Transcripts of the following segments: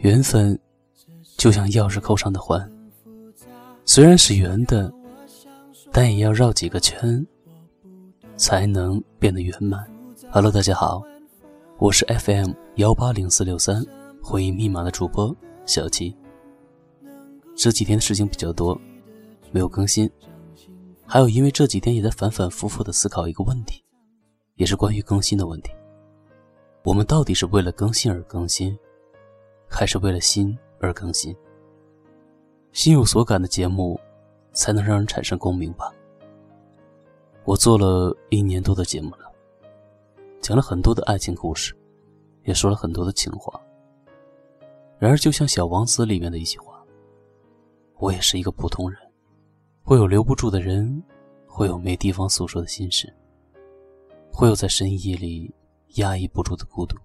缘分就像钥匙扣上的环，虽然是圆的，但也要绕几个圈，才能变得圆满。Hello，大家好，我是 FM 幺八零四六三回忆密码的主播小七。这几天的事情比较多，没有更新，还有因为这几天也在反反复复的思考一个问题，也是关于更新的问题。我们到底是为了更新而更新？还是为了心而更新，心有所感的节目，才能让人产生共鸣吧。我做了一年多的节目了，讲了很多的爱情故事，也说了很多的情话。然而，就像《小王子》里面的一句话，我也是一个普通人，会有留不住的人，会有没地方诉说的心事，会有在深夜里压抑不住的孤独。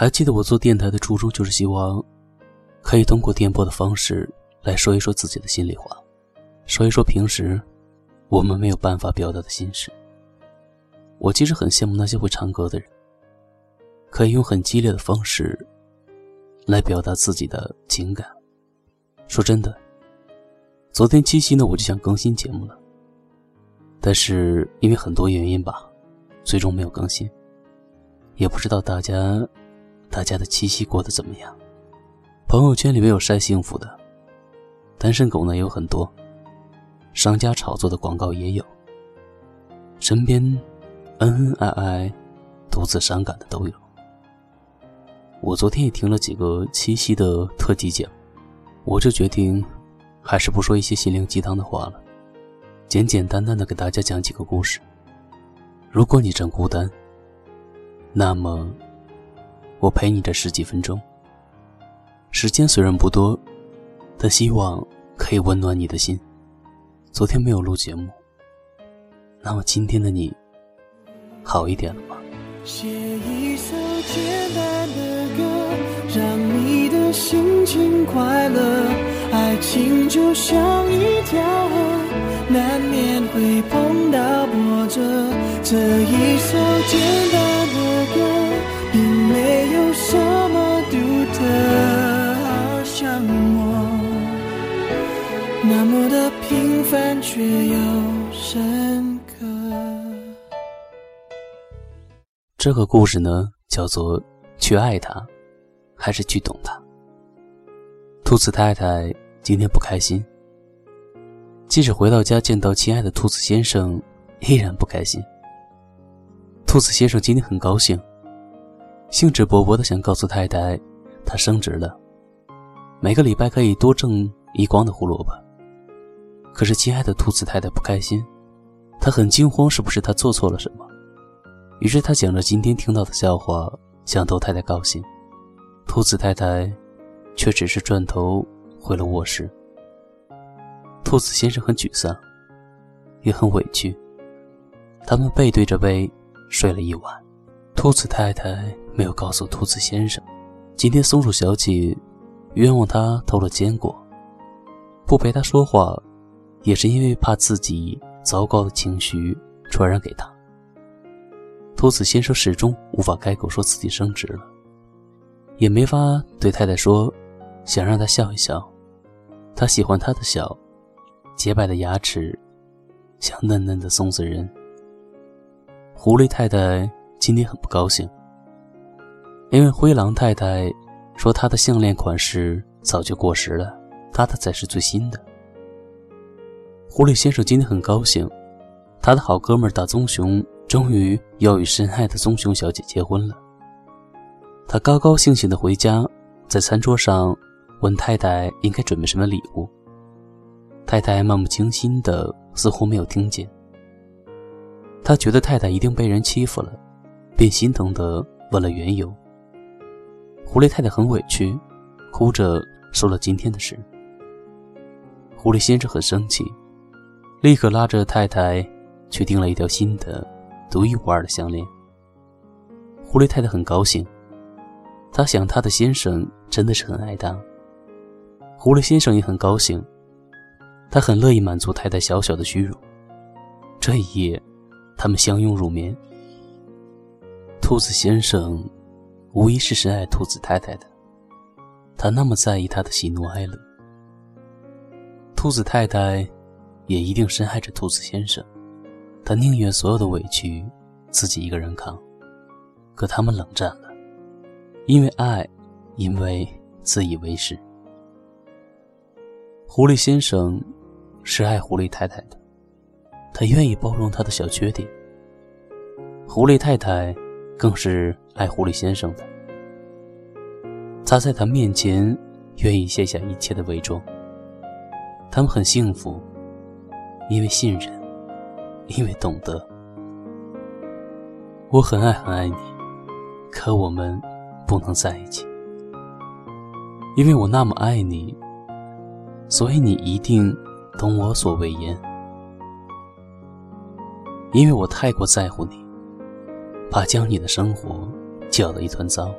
还记得我做电台的初衷，就是希望可以通过电波的方式来说一说自己的心里话，说一说平时我们没有办法表达的心事。我其实很羡慕那些会唱歌的人，可以用很激烈的方式来表达自己的情感。说真的，昨天七夕呢，我就想更新节目了，但是因为很多原因吧，最终没有更新。也不知道大家。大家的七夕过得怎么样？朋友圈里面有晒幸福的，单身狗呢有很多，商家炒作的广告也有。身边恩恩爱爱、独自伤感的都有。我昨天也听了几个七夕的特辑节目，我就决定还是不说一些心灵鸡汤的话了，简简单单的给大家讲几个故事。如果你正孤单，那么。我陪你这十几分钟，时间虽然不多，但希望可以温暖你的心。昨天没有录节目，那么今天的你好一点了吗？写一首简单的歌，让你的心情快乐。爱情就像一条河，难免会碰到波折。这一首简单。却又深刻。这个故事呢，叫做“去爱他，还是去懂他”。兔子太太今天不开心。即使回到家，见到亲爱的兔子先生，依然不开心。兔子先生今天很高兴，兴致勃勃的想告诉太太，他升职了，每个礼拜可以多挣一光的胡萝卜。可是，亲爱的兔子太太不开心，她很惊慌，是不是她做错了什么？于是她讲着今天听到的笑话，想逗太太高兴。兔子太太却只是转头回了卧室。兔子先生很沮丧，也很委屈。他们背对着背睡了一晚。兔子太太没有告诉兔子先生，今天松鼠小姐冤枉他偷了坚果，不陪他说话。也是因为怕自己糟糕的情绪传染给他，兔子先生始终无法开口说自己升职了，也没法对太太说，想让她笑一笑，他喜欢她的笑，洁白的牙齿，像嫩嫩的松子仁。狐狸太太今天很不高兴，因为灰狼太太说她的项链款式早就过时了，她的才是最新的。狐狸先生今天很高兴，他的好哥们大棕熊终于要与深爱的棕熊小姐结婚了。他高高兴兴的回家，在餐桌上问太太应该准备什么礼物。太太漫不经心的，似乎没有听见。他觉得太太一定被人欺负了，便心疼的问了缘由。狐狸太太很委屈，哭着说了今天的事。狐狸先生很生气。立刻拉着太太去订了一条新的、独一无二的项链。狐狸太太很高兴，她想她的先生真的是很爱她。狐狸先生也很高兴，他很乐意满足太太小小的虚荣。这一夜，他们相拥入眠。兔子先生无疑是深爱兔子太太的，他那么在意他的喜怒哀乐。兔子太太也一定深爱着兔子先生，他宁愿所有的委屈自己一个人扛。可他们冷战了，因为爱，因为自以为是。狐狸先生是爱狐狸太太的，他愿意包容她的小缺点。狐狸太太更是爱狐狸先生的，他在他面前愿意卸下一切的伪装。他们很幸福，因为信任，因为懂得。我很爱很爱你，可我们不能在一起，因为我那么爱你，所以你一定懂我所为言。因为我太过在乎你，怕将你的生活搅得一团糟。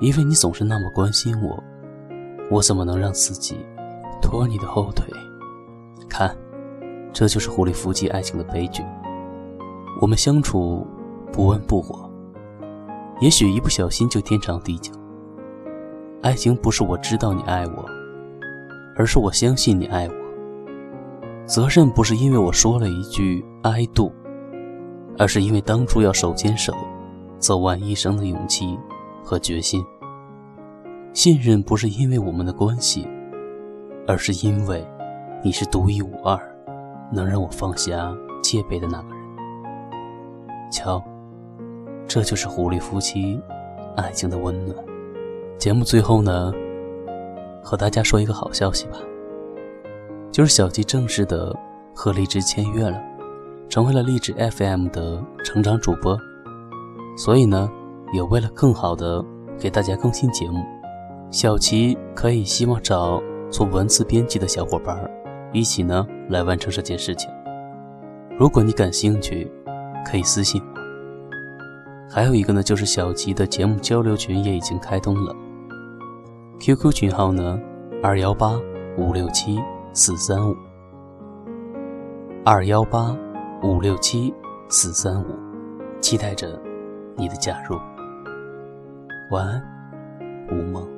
因为你总是那么关心我，我怎么能让自己？拖你的后腿，看，这就是狐狸夫妻爱情的悲剧。我们相处不温不火，也许一不小心就天长地久。爱情不是我知道你爱我，而是我相信你爱我。责任不是因为我说了一句 “I do”，而是因为当初要手牵手走完一生的勇气和决心。信任不是因为我们的关系。而是因为，你是独一无二，能让我放下戒备的那个人。瞧，这就是狐狸夫妻爱情的温暖。节目最后呢，和大家说一个好消息吧，就是小鸡正式的和荔枝签约了，成为了荔枝 FM 的成长主播。所以呢，也为了更好的给大家更新节目，小齐可以希望找。做文字编辑的小伙伴一起呢来完成这件事情。如果你感兴趣，可以私信我。还有一个呢，就是小吉的节目交流群也已经开通了。QQ 群号呢，二幺八五六七四三五，二幺八五六七四三五，期待着你的加入。晚安，无梦。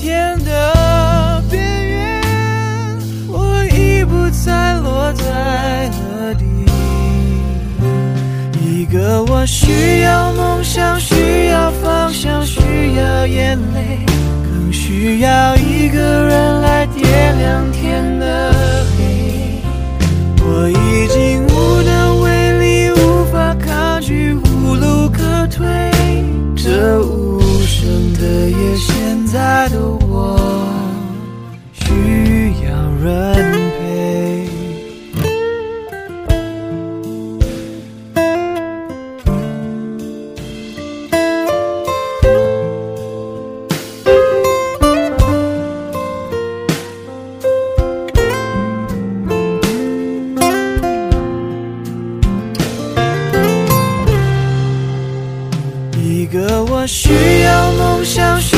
天的边缘，我已不再落在何地。一个我需要梦想，需要方向，需要眼泪，更需要一个人来点亮天的在的我需要人陪。一个我需要梦想。